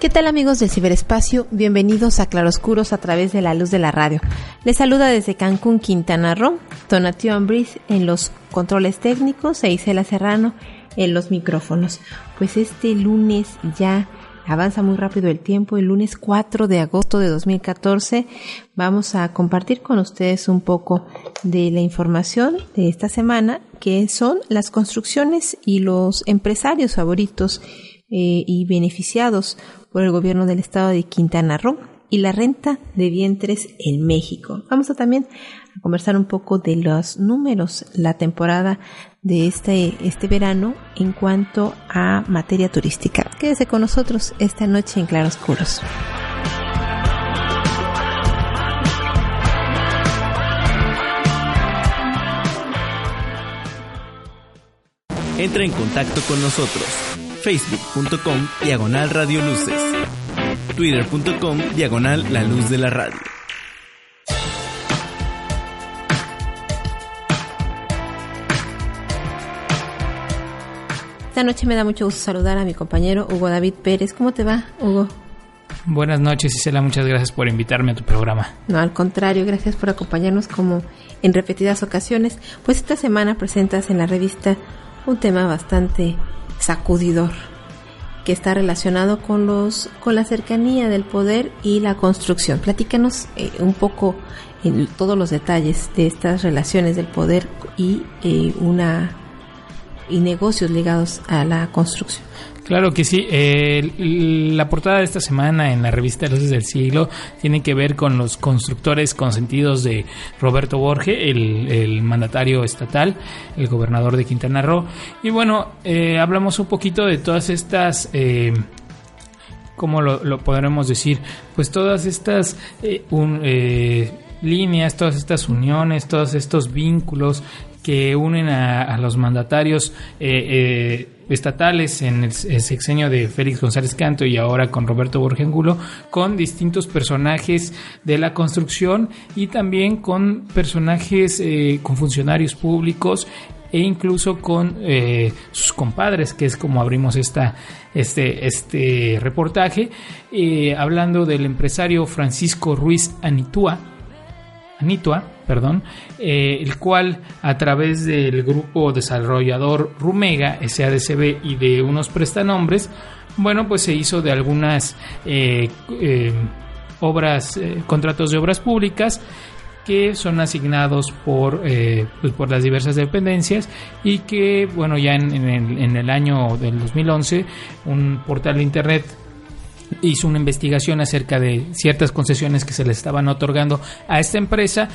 ¿Qué tal amigos del ciberespacio? Bienvenidos a Claroscuros a través de la luz de la radio. Les saluda desde Cancún, Quintana Roo, Donatio Ambris en los controles técnicos e Isela Serrano en los micrófonos. Pues este lunes ya avanza muy rápido el tiempo, el lunes 4 de agosto de 2014 vamos a compartir con ustedes un poco de la información de esta semana que son las construcciones y los empresarios favoritos eh, y beneficiados por el gobierno del estado de Quintana Roo y la renta de vientres en México. Vamos a también a conversar un poco de los números, la temporada de este, este verano en cuanto a materia turística. Quédese con nosotros esta noche en Claroscuros. Entra en contacto con nosotros. Facebook.com Diagonal Radio Luces. Twitter.com Diagonal La Luz de la Radio. Esta noche me da mucho gusto saludar a mi compañero Hugo David Pérez. ¿Cómo te va, Hugo? Buenas noches, Isela. Muchas gracias por invitarme a tu programa. No, al contrario, gracias por acompañarnos como en repetidas ocasiones. Pues esta semana presentas en la revista un tema bastante sacudidor que está relacionado con los con la cercanía del poder y la construcción. Platícanos eh, un poco en todos los detalles de estas relaciones del poder y eh, una y negocios ligados a la construcción. Claro que sí. Eh, la portada de esta semana en la revista Luces del Siglo tiene que ver con los constructores consentidos de Roberto Borge, el, mandatario estatal, el gobernador de Quintana Roo. Y bueno, eh, hablamos un poquito de todas estas... Eh, ¿Cómo lo, podremos decir? Pues todas estas eh, eh, líneas, todas estas uniones, todos estos vínculos que unen a, los mandatarios eh, estatales en el, sexenio de Félix González Canto y ahora con Roberto Borge Angulo, con distintos personajes de la construcción y también con personajes, eh, con funcionarios públicos e incluso con eh, sus compadres, que es como abrimos esta, este, este reportaje, eh, hablando del empresario Francisco Ruiz Anitua, Anitua, perdón, eh, el cual a través del grupo desarrollador Rumega, SADCB y de unos prestanombres, bueno, pues se hizo de algunas eh, eh, obras, eh, contratos de obras públicas que son asignados por, eh, pues por las diversas dependencias y que, bueno, ya en, en, el, en el año del 2011, un portal de internet hizo una investigación acerca de ciertas concesiones que se le estaban otorgando a esta empresa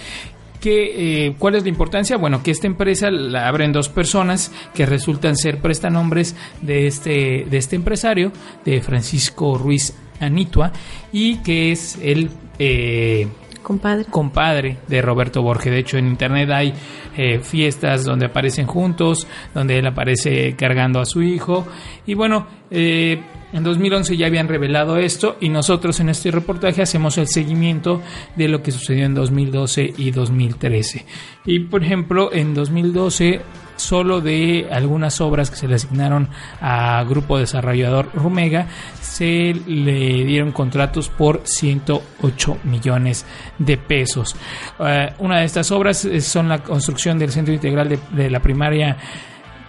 que, eh, ¿Cuál es la importancia? Bueno, que esta empresa la abren dos personas que resultan ser prestanombres de este, de este empresario, de Francisco Ruiz Anitua, y que es el eh, compadre. compadre de Roberto Borges. De hecho, en internet hay eh, fiestas donde aparecen juntos, donde él aparece cargando a su hijo. Y bueno, eh, en 2011 ya habían revelado esto y nosotros en este reportaje hacemos el seguimiento de lo que sucedió en 2012 y 2013. Y por ejemplo, en 2012 solo de algunas obras que se le asignaron a Grupo Desarrollador Rumega se le dieron contratos por 108 millones de pesos. Uh, una de estas obras son la construcción del Centro Integral de, de la Primaria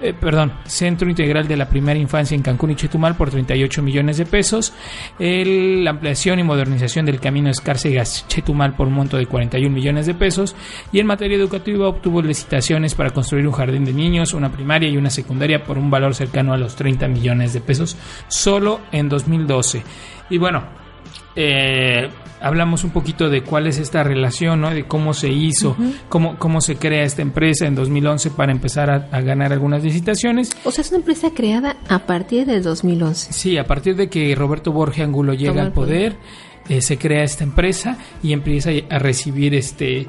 eh, perdón, Centro Integral de la Primera Infancia en Cancún y Chetumal por 38 millones de pesos, la ampliación y modernización del camino Escárcegas-Chetumal por un monto de 41 millones de pesos y en materia educativa obtuvo licitaciones para construir un jardín de niños, una primaria y una secundaria por un valor cercano a los 30 millones de pesos solo en 2012. Y bueno, eh, hablamos un poquito de cuál es esta relación, ¿no? de cómo se hizo, uh -huh. cómo, cómo se crea esta empresa en 2011 para empezar a, a, ganar algunas licitaciones. O sea, es una empresa creada a partir del 2011. Sí, a partir de que Roberto Borge Angulo llega al poder. eh, se crea esta empresa y empieza a recibir este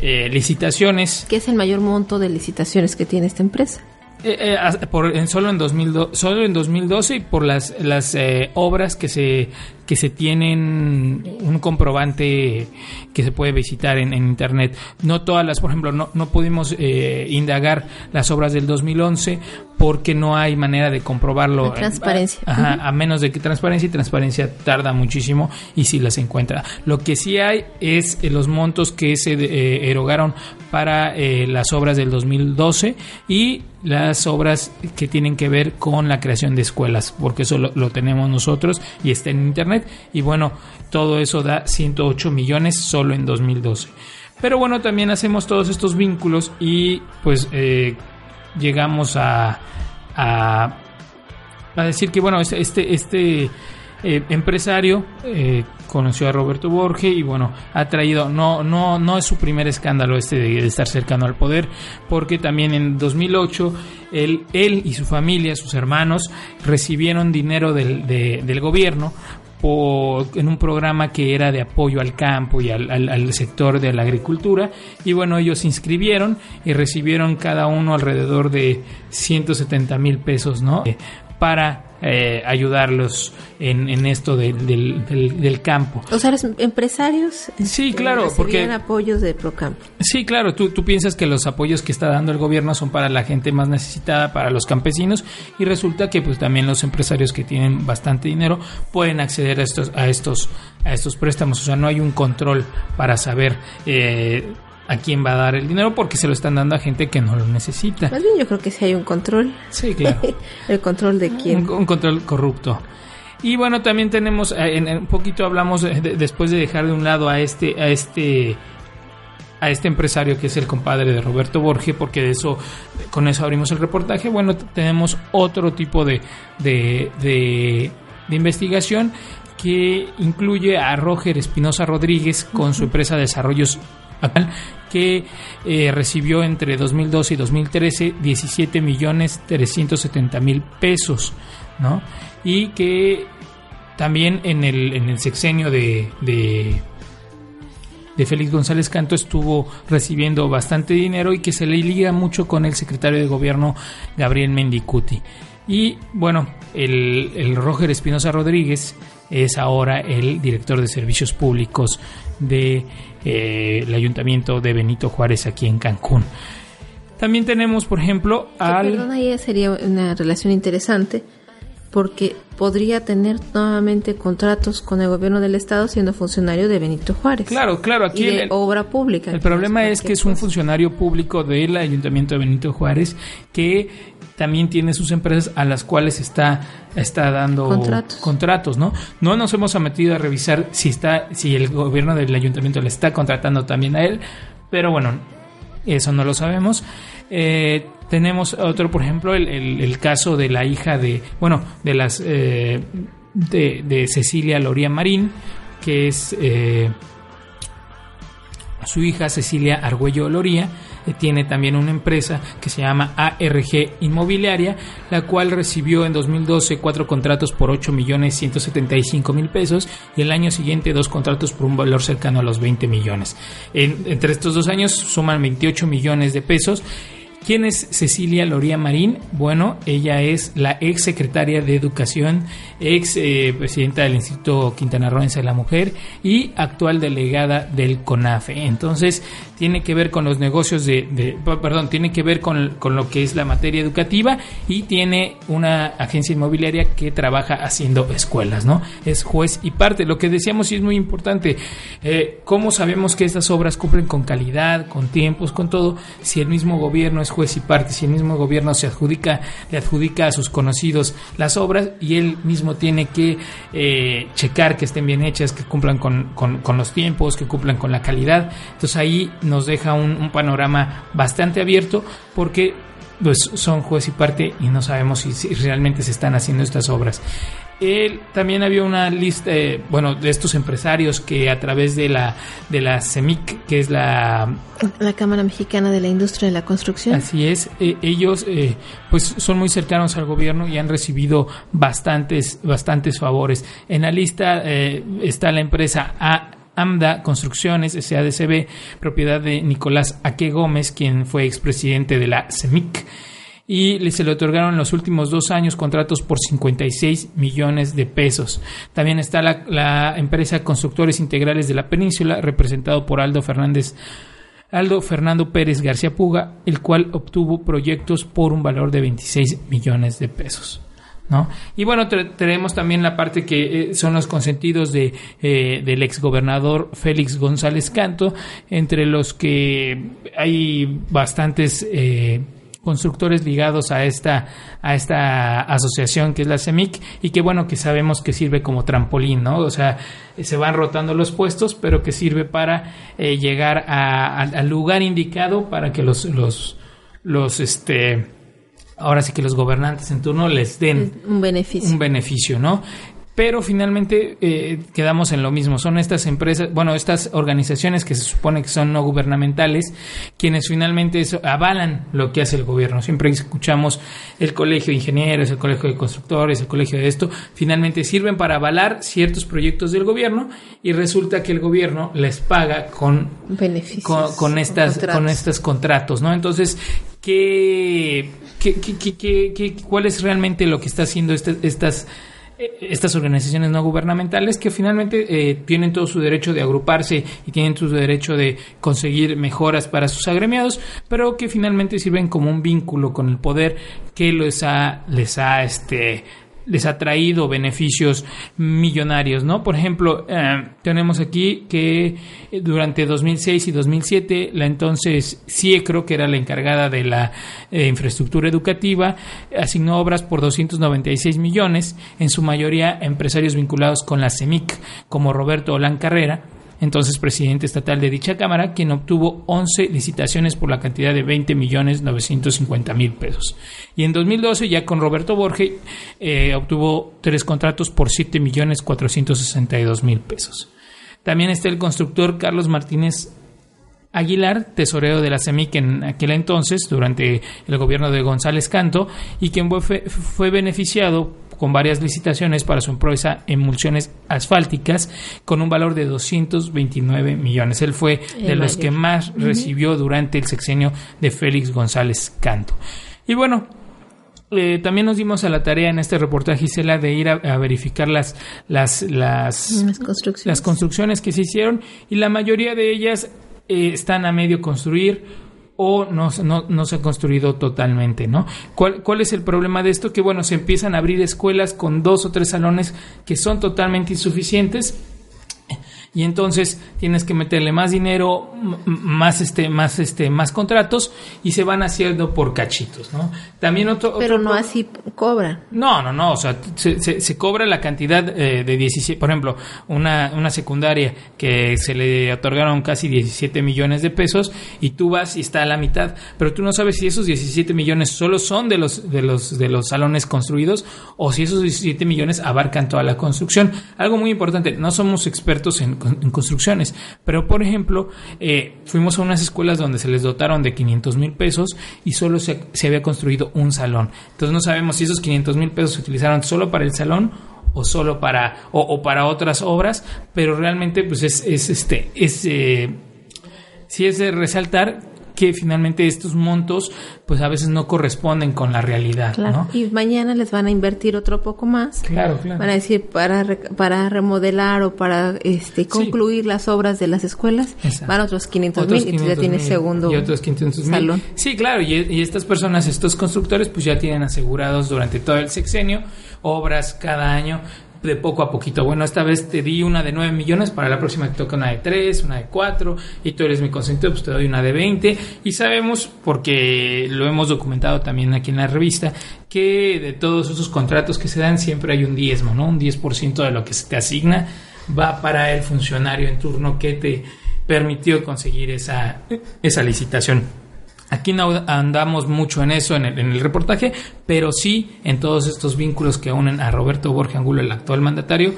eh, licitaciones. ¿Qué es el mayor monto de licitaciones que tiene esta empresa? Eh, eh, por, en, solo, en 2002, solo en 2012 y por las, las eh, obras que se, que se tienen un comprobante que se puede visitar en, en internet. No todas las, por ejemplo, no, no pudimos eh, indagar las obras del 2011 porque no hay manera de comprobarlo. La transparencia. Ajá, a menos de que transparencia y transparencia tarda muchísimo y si las encuentra. Lo que sí hay es eh, los montos que se eh, erogaron para eh, las obras del 2012 y las obras que tienen que ver con la creación de escuelas, porque eso lo, lo tenemos nosotros y está en internet y bueno, todo eso da 108 millones solo en 2012. Pero bueno, también hacemos todos estos vínculos y pues eh, llegamos a, a decir que bueno este este, este eh, empresario eh, conoció a Roberto Borge y bueno ha traído no no no es su primer escándalo este de, estar cercano al poder porque también en 2008 él él y su familia sus hermanos recibieron dinero del, de- del gobierno en un programa que era de apoyo al campo y al, al- al sector de la agricultura. Y bueno, ellos se inscribieron y recibieron cada uno alrededor de 170 mil pesos, ¿no? Eh, Para eh, ayudarlos en, en esto de- del, del- del campo. O sea, los empresarios Sí, eh, claro, porque- apoyos de Procampo. Sí, claro, tú, tú piensas que los apoyos que está dando el gobierno son para la gente más necesitada, para los campesinos, y resulta que pues también los empresarios que tienen bastante dinero pueden acceder a estos, a estos, a estos préstamos. O sea, no hay un control para saber eh, a quién va a dar el dinero porque se lo están dando a gente que no lo necesita. Más bien yo creo que sí hay un control. Sí, claro. El control de quién. Un, un control corrupto. Y bueno, también tenemos, eh, en, en un poquito hablamos de- después de dejar de un lado a este, a este, a este empresario que es el compadre de Roberto Borge, porque de eso, con eso abrimos el reportaje. Bueno, tenemos otro tipo de, de, de, de investigación que incluye a Roger Espinosa Rodríguez con su empresa de desarrollos que eh, recibió entre 2012 y 2013 17 millones 370 mil pesos, ¿no? Y que también en el, en el sexenio de, de, de Félix González Canto estuvo recibiendo bastante dinero y que se le liga mucho con el secretario de gobierno Gabriel Mendicuti. Y bueno, el, el Roger Espinosa Rodríguez es ahora el director de servicios públicos del de, eh, ayuntamiento de Benito Juárez aquí en Cancún. También tenemos, por ejemplo, al... Perdón, ahí sería una relación interesante porque podría tener nuevamente contratos con el gobierno del estado siendo funcionario de Benito Juárez. Claro, claro, aquí y de el, obra pública. el problema es que es un funcionario público del ayuntamiento de Benito Juárez que también tiene sus empresas a las cuales está está dando Contratos. contratos, ¿no? No nos hemos metido a revisar si está si el gobierno del ayuntamiento le está contratando también a él, pero bueno, eso no lo sabemos. Eh, tenemos otro, por ejemplo, el, el- el caso de la hija de, bueno, de las eh, de, de Cecilia Loría Marín, que es eh, su hija Cecilia Argüello Loría tiene también una empresa que se llama ARG Inmobiliaria, la cual recibió en 2012 cuatro contratos por 8 millones 175 mil pesos y el año siguiente dos contratos por un valor cercano a los 20 millones. En- entre estos dos años suman 28 millones de pesos. ¿Quién es Cecilia Loría Marín? Bueno, ella es la ex secretaria de Educación, ex presidenta del Instituto Quintanarroense de la Mujer y actual delegada del CONAFE. Entonces, tiene que ver con los negocios de, de- perdón, tiene que ver con, con lo que es la materia educativa y tiene una agencia inmobiliaria que trabaja haciendo escuelas, ¿no? Es juez y parte. Lo que decíamos y es muy importante, eh, ¿cómo sabemos que estas obras cumplen con calidad, con tiempos, con todo? Si el mismo gobierno es juez y parte, si el mismo gobierno se adjudica, le adjudica a sus conocidos las obras y él mismo tiene que eh, checar que estén bien hechas, que cumplan con, con- los tiempos, que cumplan con la calidad. Entonces ahí nos deja un panorama bastante abierto porque pues son juez y parte y no sabemos si, si realmente se están haciendo estas obras. Él, también había una lista, eh, bueno, de estos empresarios que a través de la de la CEMIC, que es la La Cámara Mexicana de la Industria de la Construcción. Así es, eh, ellos eh, pues son muy cercanos al gobierno y han recibido bastantes bastantes favores. En la lista eh, está la empresa A AMDA Construcciones SADCB, propiedad de Nicolás Aque Gómez, quien fue expresidente de la CEMIC. Y se le otorgaron en los últimos dos años contratos por 56 millones de pesos. También está la, la empresa Constructores Integrales de la Península, representado por Aldo Fernández Aldo Fernando Pérez García Puga, el cual obtuvo proyectos por un valor de 26 millones de pesos. ¿No? Y bueno, tenemos también la parte que eh, son los consentidos de, eh, del exgobernador Félix González Canto, entre los que hay bastantes eh, constructores ligados a esta, a esta asociación que es la CEMIC y que bueno que sabemos que sirve como trampolín, ¿no? O sea, se van rotando los puestos, pero que sirve para eh, llegar a- al lugar indicado para que los, los, los, este, ahora sí que los gobernantes en turno les den Un beneficio. un beneficio, ¿no? Pero finalmente eh, quedamos en lo mismo. Son estas empresas, bueno, estas organizaciones que se supone que son no gubernamentales, quienes finalmente eso- avalan lo que hace el gobierno. Siempre escuchamos el colegio de ingenieros, el colegio de constructores, el colegio de esto, finalmente sirven para avalar ciertos proyectos del gobierno y resulta que el gobierno les paga con Beneficios. con, con estas contratos. con estos contratos, ¿no? Entonces, ¿qué, qué, qué- qué- cuál es realmente lo que está haciendo este- estas eh, estas organizaciones no gubernamentales que finalmente eh, tienen todo su derecho de agruparse y tienen su derecho de conseguir mejoras para sus agremiados, pero que finalmente sirven como un vínculo con el poder que les ha les ha este les ha traído beneficios millonarios, ¿no? Por ejemplo, eh, tenemos aquí que durante 2006 y 2007 la entonces CIECRO, que era la encargada de la eh, infraestructura educativa, asignó obras por 296 millones, en su mayoría empresarios vinculados con la CEMIC, como Roberto Olán Carrera, entonces presidente estatal de dicha Cámara, quien obtuvo 11 licitaciones por la cantidad de 20 millones 950 mil pesos. Y en 2012, ya con Roberto Borge, eh, obtuvo tres contratos por 7 millones 462 mil pesos. También está el constructor Carlos Martínez Aguilar, tesorero de la CEMIC en aquel entonces, durante el gobierno de González Canto, y quien fue, fue beneficiado con varias licitaciones para su empresa emulsiones asfálticas con un valor de 229 millones. Él fue de los mayor. que más recibió durante el sexenio de Félix González Canto. Y bueno, eh, también nos dimos a la tarea en este reportaje, Gisela, de ir a, a verificar las, las, las, Las construcciones. las construcciones que se hicieron y la mayoría de ellas eh, están a medio construir o no, no, no se ha construido totalmente, ¿no? ¿Cuál, ¿Cuál es el problema de esto? Que, bueno, se empiezan a abrir escuelas con dos o tres salones que son totalmente insuficientes y entonces tienes que meterle más dinero, más este, más este, más contratos y se van haciendo por cachitos, ¿no? También otro, Pero no así cobran. no, no, no, o sea, se, se- se cobra la cantidad eh, de 17, por ejemplo, una, una secundaria que se le otorgaron casi 17 millones de pesos y tú vas y está a la mitad, pero tú no sabes si esos 17 millones solo son de los, de los, de los salones construidos o si esos 17 millones abarcan toda la construcción. Algo muy importante, no somos expertos en, en construcciones, pero por ejemplo, eh, fuimos a unas escuelas donde se les dotaron de 500 mil pesos y solo se, había construido un salón. Entonces no sabemos si esos 500 mil pesos se utilizaron solo para el salón o solo para o, para otras obras, pero realmente pues es, es este es eh, sí es de resaltar que finalmente estos montos pues a veces no corresponden con la realidad, Claro. ¿no? Y mañana les van a invertir otro poco más. Claro, claro. Van a decir para re- para remodelar o para este concluir las obras de las escuelas Exacto. van otros 500 Otros mil y tú ya 500 tienes segundo y otros 500 mil. salón. Sí, claro, y, y estas personas, estos constructores, pues ya tienen asegurados durante todo el sexenio obras cada año de poco a poquito. Bueno, esta vez te di una de 9 millones, para la próxima te toca una de 3, una de 4, y tú eres mi consentido, pues te doy una de 20. Y sabemos, porque lo hemos documentado también aquí en la revista, que de todos esos contratos que se dan siempre hay un diezmo, ¿no? Un 10% de lo que se te asigna va para el funcionario en turno que te permitió conseguir esa, esa licitación. Aquí no andamos mucho en eso en el, en el, reportaje, pero sí en todos estos vínculos que unen a Roberto Borges Angulo, el actual mandatario,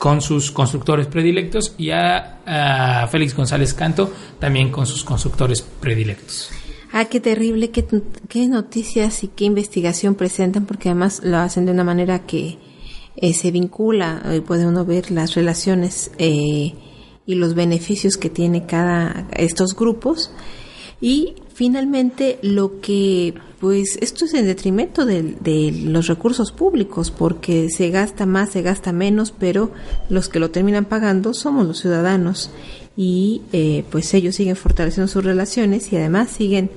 con sus constructores predilectos y a, Félix González Canto también con sus constructores predilectos. Ah, qué terrible, qué, qué, noticias y qué investigación presentan, porque además lo hacen de una manera que eh, se vincula, eh, puede uno ver las relaciones eh, y los beneficios que tiene cada estos grupos. Y finalmente lo que, pues esto es en detrimento de, los recursos públicos, porque se gasta más, se gasta menos, pero los que lo terminan pagando somos los ciudadanos. Y eh, pues ellos siguen fortaleciendo sus relaciones y además siguen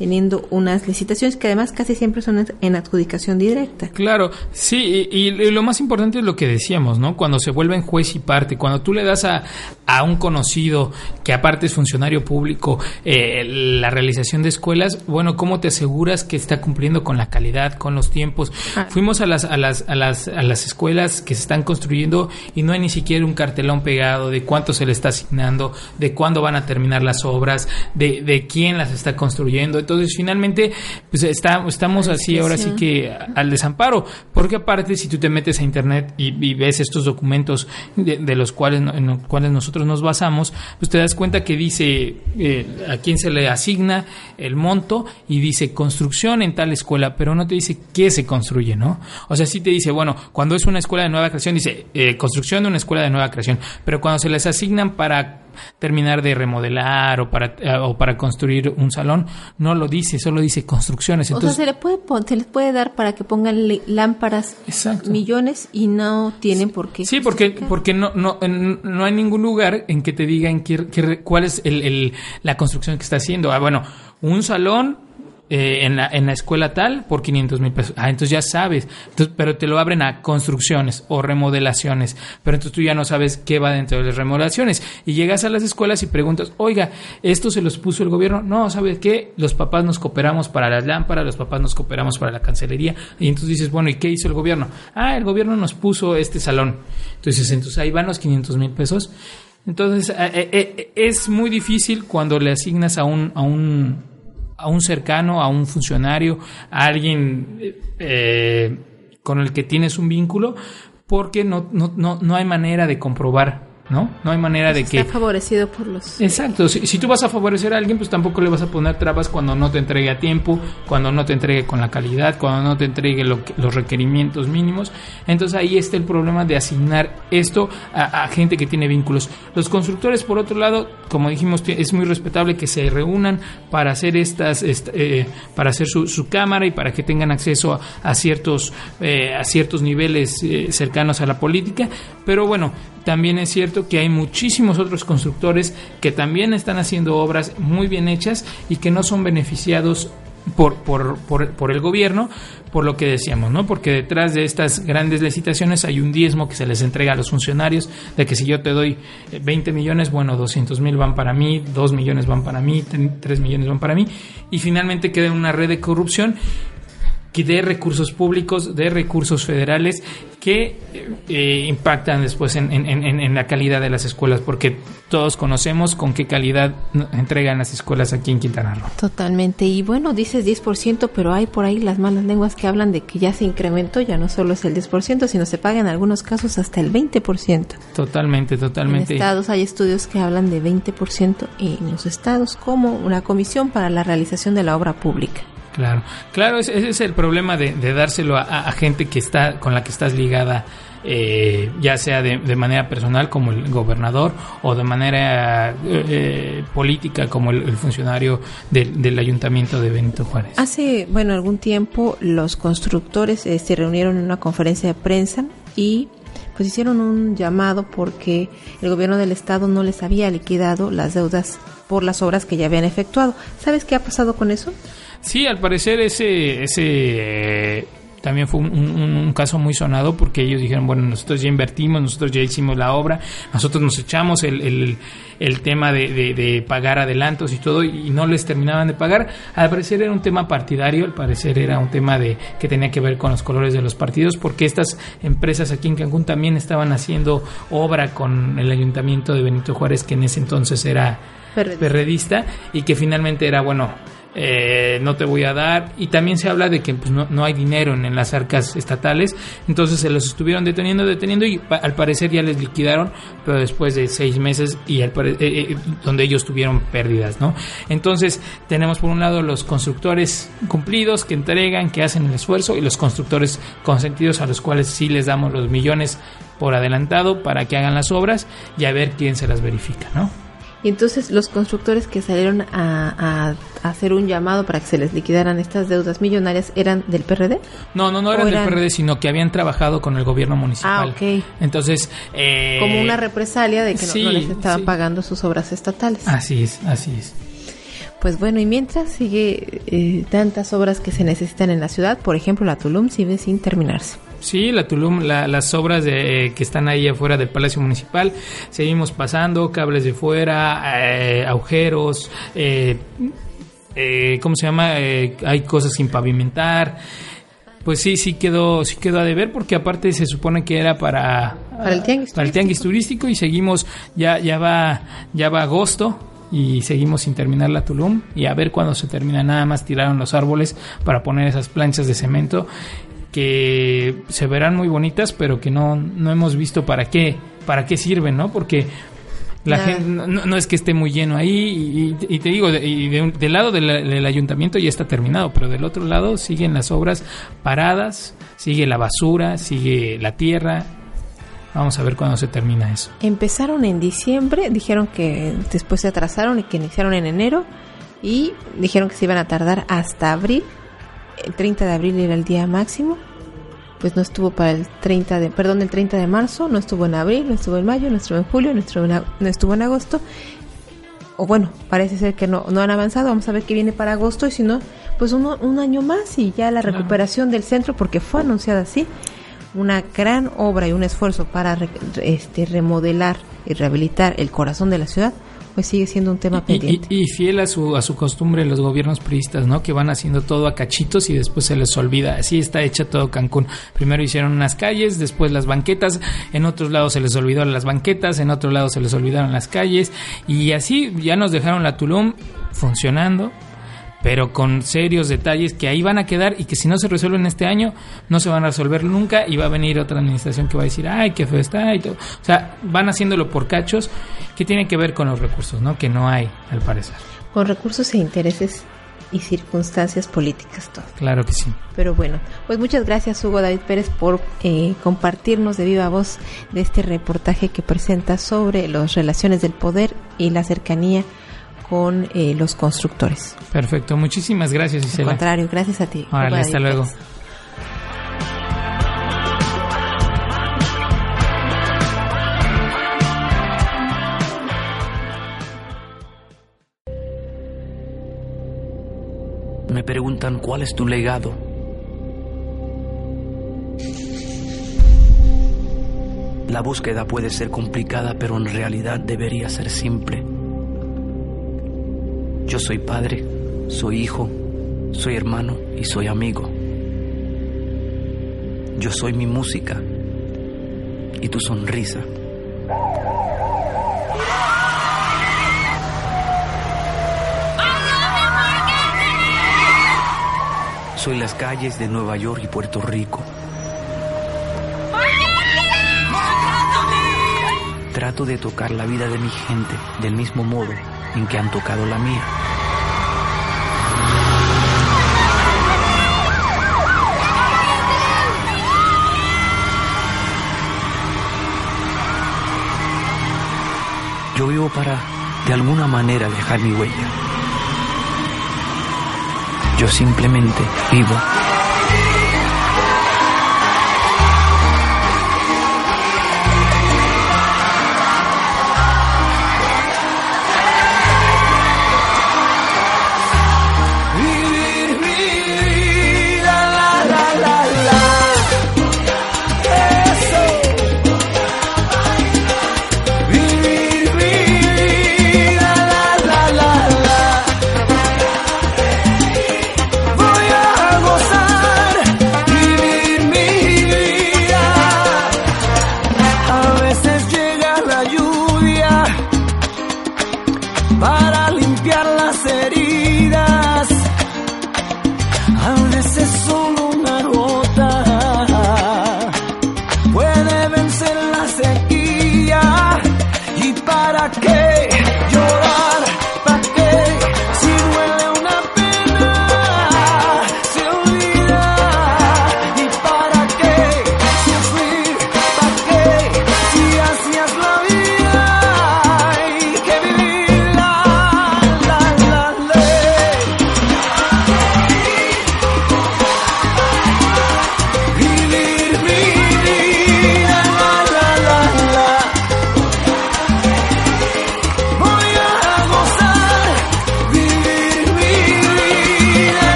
teniendo unas licitaciones que además casi siempre son en adjudicación directa. Claro, sí, y, y, lo más importante es lo que decíamos, ¿no? Cuando se vuelven juez y parte, cuando tú le das a, a un conocido que aparte es funcionario público eh, la realización de escuelas, bueno, ¿cómo te aseguras que está cumpliendo con la calidad, con los tiempos? Ah. Fuimos a las, a, las, a, las, a las escuelas que se están construyendo y no hay ni siquiera un cartelón pegado de cuánto se le está asignando, de cuándo van a terminar las obras, de, de quién las está construyendo. Entonces, finalmente, pues está, estamos así ahora sí que al desamparo, porque aparte, si tú te metes a internet y, y ves estos documentos de, de, los cuales, en los cuales nosotros nos basamos, pues te das cuenta que dice eh, a quién se le asigna el monto y dice construcción en tal escuela, pero no te dice qué se construye, ¿no? O sea, sí te dice, bueno, cuando es una escuela de nueva creación, dice eh, construcción de una escuela de nueva creación, pero cuando se les asignan para terminar de remodelar o para, eh, o para construir un salón, no lo dice, solo dice construcciones. Entonces, o sea, se le puede, se les puede dar para que pongan lámparas Exacto. millones y no tienen por qué. Sí, porque, porque no, no, no hay ningún lugar en que te digan qué, qué, cuál es el, el, la construcción que está haciendo. Ah, bueno, un salón eh, en, la, en la escuela tal por 500 mil pesos. Ah, entonces ya sabes, entonces, pero te lo abren a construcciones o remodelaciones, pero entonces tú ya no sabes qué va dentro de las remodelaciones. Y llegas a las escuelas y preguntas, oiga, ¿esto se los puso el gobierno? No, ¿sabes qué? Los papás nos cooperamos para las lámparas, los papás nos cooperamos para la cancelería. Y entonces dices, bueno, ¿y qué hizo el gobierno? Ah, el gobierno nos puso este salón. Entonces, entonces ahí van los 500 mil pesos. Entonces, eh, eh, es muy difícil cuando le asignas a un, a un a un cercano, a un funcionario, a alguien eh, con el que tienes un vínculo, porque no, no, no, no hay manera de comprobar ¿no? No hay manera de Está que... Está favorecido por los... Exacto, si, si, tú vas a favorecer a alguien, pues tampoco le vas a poner trabas cuando no te entregue a tiempo, cuando no te entregue con la calidad, cuando no te entregue lo que, los requerimientos mínimos. Entonces ahí está el problema de asignar esto a, a, gente que tiene vínculos. Los constructores, por otro lado, como dijimos, es muy respetable que se reúnan para hacer estas, esta, eh, para hacer su, su, cámara y para que tengan acceso a, a ciertos, eh, a ciertos niveles eh, cercanos a la política. Pero bueno, también es cierto que hay muchísimos otros constructores que también están haciendo obras muy bien hechas y que no son beneficiados por, por, por, por, el gobierno, por lo que decíamos, ¿no? Porque detrás de estas grandes licitaciones hay un diezmo que se les entrega a los funcionarios, de que si yo te doy 20 millones, bueno, 200 mil van para mí, 2 millones van para mí, 3 millones van para mí, y finalmente queda una red de corrupción de recursos públicos, de recursos federales que eh, impactan después en, en, en, en, la calidad de las escuelas, porque todos conocemos con qué calidad entregan las escuelas aquí en Quintana Roo. Totalmente, y bueno, dices 10%, pero hay por ahí las malas lenguas que hablan de que ya se incrementó, ya no solo es el 10%, sino se paga en algunos casos hasta el 20%. Totalmente, totalmente. En estados hay estudios que hablan de 20% en los estados como una comisión para la realización de la obra pública. Claro, claro, ese, es el problema de, dárselo a, a, gente que está con la que estás ligada, eh, ya sea de, manera personal como el gobernador o de manera eh, política como el, el funcionario del, del, ayuntamiento de Benito Juárez. Hace, bueno, algún tiempo los constructores eh, se reunieron en una conferencia de prensa y pues hicieron un llamado porque el gobierno del estado no les había liquidado las deudas por las obras que ya habían efectuado. ¿Sabes qué ha pasado con eso? Sí, al parecer ese, ese eh, también fue un, un, un, caso muy sonado porque ellos dijeron, bueno, nosotros ya invertimos, nosotros ya hicimos la obra, nosotros nos echamos el, el, el tema de, de, de, pagar adelantos y todo y no les terminaban de pagar. Al parecer era un tema partidario, al parecer era un tema de que tenía que ver con los colores de los partidos porque estas empresas aquí en Cancún también estaban haciendo obra con el ayuntamiento de Benito Juárez que en ese entonces era perredista, perredista y que finalmente era, bueno, eh, no te voy a dar. Y también se habla de que pues, no, no hay dinero en, las arcas estatales. Entonces se los estuvieron deteniendo, deteniendo y al parecer ya les liquidaron, pero después de seis meses y al eh, eh, donde ellos tuvieron pérdidas, ¿no? Entonces tenemos por un lado los constructores cumplidos que entregan, que hacen el esfuerzo y los constructores consentidos a los cuales sí les damos los millones por adelantado para que hagan las obras y a ver quién se las verifica, ¿no? Y entonces los constructores que salieron a, a- a hacer un llamado para que se les liquidaran estas deudas millonarias eran del PRD. No, no, no ¿O eran del PRD, sino que habían trabajado con el gobierno municipal. Ah, ok. Entonces, eh, Como una represalia de que no- les estaban sí. pagando sus obras estatales. Así es, así es. Pues bueno, y mientras sigue eh, tantas obras que se necesitan en la ciudad, por ejemplo la Tulum sigue sin terminarse. Sí, la Tulum, la- las obras de, eh, que están ahí afuera del Palacio Municipal, seguimos pasando, cables de fuera, eh, agujeros, eh, eh, ¿cómo se llama? Eh, hay cosas sin pavimentar. Pues sí, sí quedó, sí quedó a deber porque aparte se supone que era para, Para el tianguis para el tianguis turístico y seguimos, ya, ya va, ya va agosto y seguimos sin terminar la Tulum y a ver cuándo se termina. Nada más tiraron los árboles para poner esas planchas de cemento que se verán muy bonitas, pero que no, no hemos visto para qué, para qué sirven, ¿no? Porque la gente no, no es que esté muy lleno ahí y, y te digo, y de un- del lado del, del ayuntamiento ya está terminado, pero del otro lado siguen las obras paradas, sigue la basura, sigue la tierra. Vamos a ver cuándo se termina eso. Empezaron en diciembre, dijeron que después se atrasaron y que iniciaron en enero y dijeron que se iban a tardar hasta abril. El 30 de abril era el día máximo. Pues no estuvo para el 30 de, perdón, el 30 de marzo, no estuvo en abril, no estuvo en mayo, no estuvo en julio, no estuvo en, no estuvo en agosto. O bueno, parece ser que no, no han avanzado. Vamos a ver qué viene para agosto y si no, pues uno, un año más y ya la recuperación del centro, porque fue anunciada así, una gran obra y un esfuerzo para re- este, remodelar y rehabilitar el corazón de la ciudad, pues sigue siendo un tema Y, pendiente. y- y fiel a su, a su costumbre los gobiernos priistas, ¿no? Que van haciendo todo a cachitos y después se les olvida. Así está hecha todo Cancún. Primero hicieron unas calles, después las banquetas, en otros lados se les olvidaron las banquetas, en otros lados se les olvidaron las calles y así ya nos dejaron la Tulum funcionando pero con serios detalles que ahí van a quedar y que si no se resuelven este año no se van a resolver nunca y va a venir otra administración que va a decir ay qué feo está y todo o sea van haciéndolo por cachos que tiene que ver con los recursos no que no hay al parecer. Con recursos e intereses y circunstancias políticas todo. claro que sí. Pero bueno, pues muchas gracias Hugo David Pérez por eh, compartirnos de viva voz de este reportaje que presenta sobre las relaciones del poder y la cercanía con eh, los constructores. perfecto muchísimas gracias Al Isela contrario, gracias a ti. Órale, hasta luego. Me preguntan cuál es tu legado. La búsqueda puede ser complicada, pero en realidad debería ser simple. Yo soy padre, soy hijo, soy hermano y soy amigo. Yo soy mi música y tu sonrisa. Soy las calles de Nueva York y Puerto Rico. Trato de tocar la vida de mi gente del mismo modo en que han tocado la mía. Yo vivo para, de alguna manera, dejar mi huella. Yo simplemente vivo.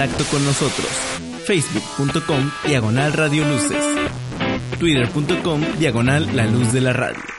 Contacto con nosotros. Facebook.com Diagonal Radio Luces. Twitter.com Diagonal La Luz de la Radio.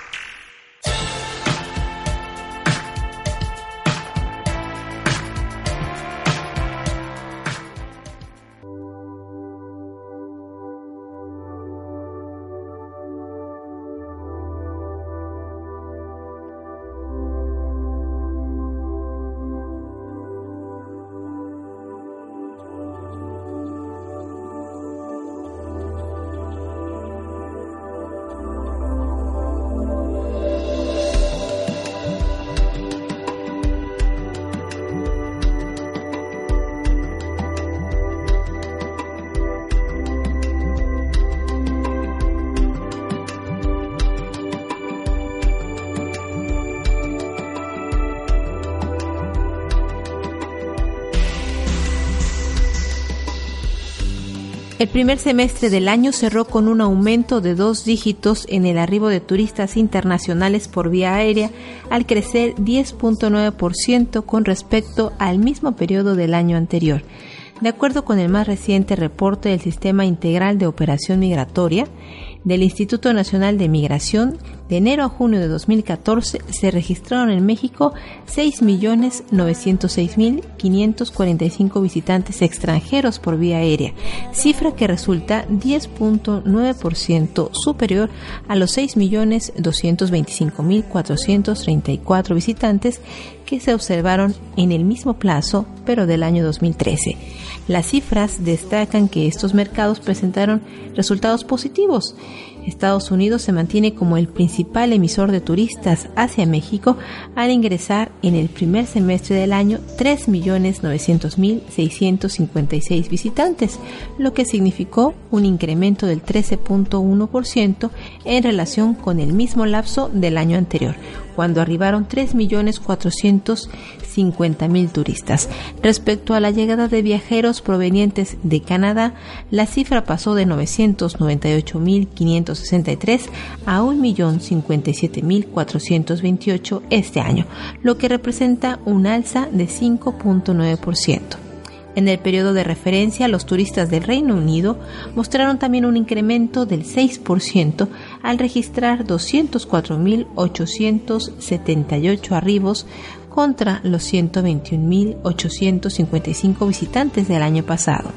El primer semestre del año cerró con un aumento de dos dígitos en el arribo de turistas internacionales por vía aérea, al crecer 10.9% con respecto al mismo periodo del año anterior. De acuerdo con el más reciente reporte del Sistema Integral de Operación Migratoria del Instituto Nacional de Migración, De enero a junio de 2014 se registraron en México 6.906.545 visitantes extranjeros por vía aérea, cifra que resulta 10.9% superior a los 6.225.434 visitantes que se observaron en el mismo plazo, pero del año 2013. Las cifras destacan que estos mercados presentaron resultados positivos. Estados Unidos se mantiene como el principal emisor de turistas hacia México al ingresar en el primer semestre del año 3.900.656 visitantes, lo que significó un incremento del 13.1% en relación con el mismo lapso del año anterior, cuando arribaron 3.450.000 turistas. Respecto a la llegada de viajeros provenientes de Canadá, la cifra pasó de 998.563 a 1.057.428 este año, lo que representa un alza de 5.9%. En el periodo de referencia, los turistas del Reino Unido mostraron también un incremento del 6% al registrar 204.878 arribos contra los 121.855 visitantes del año pasado.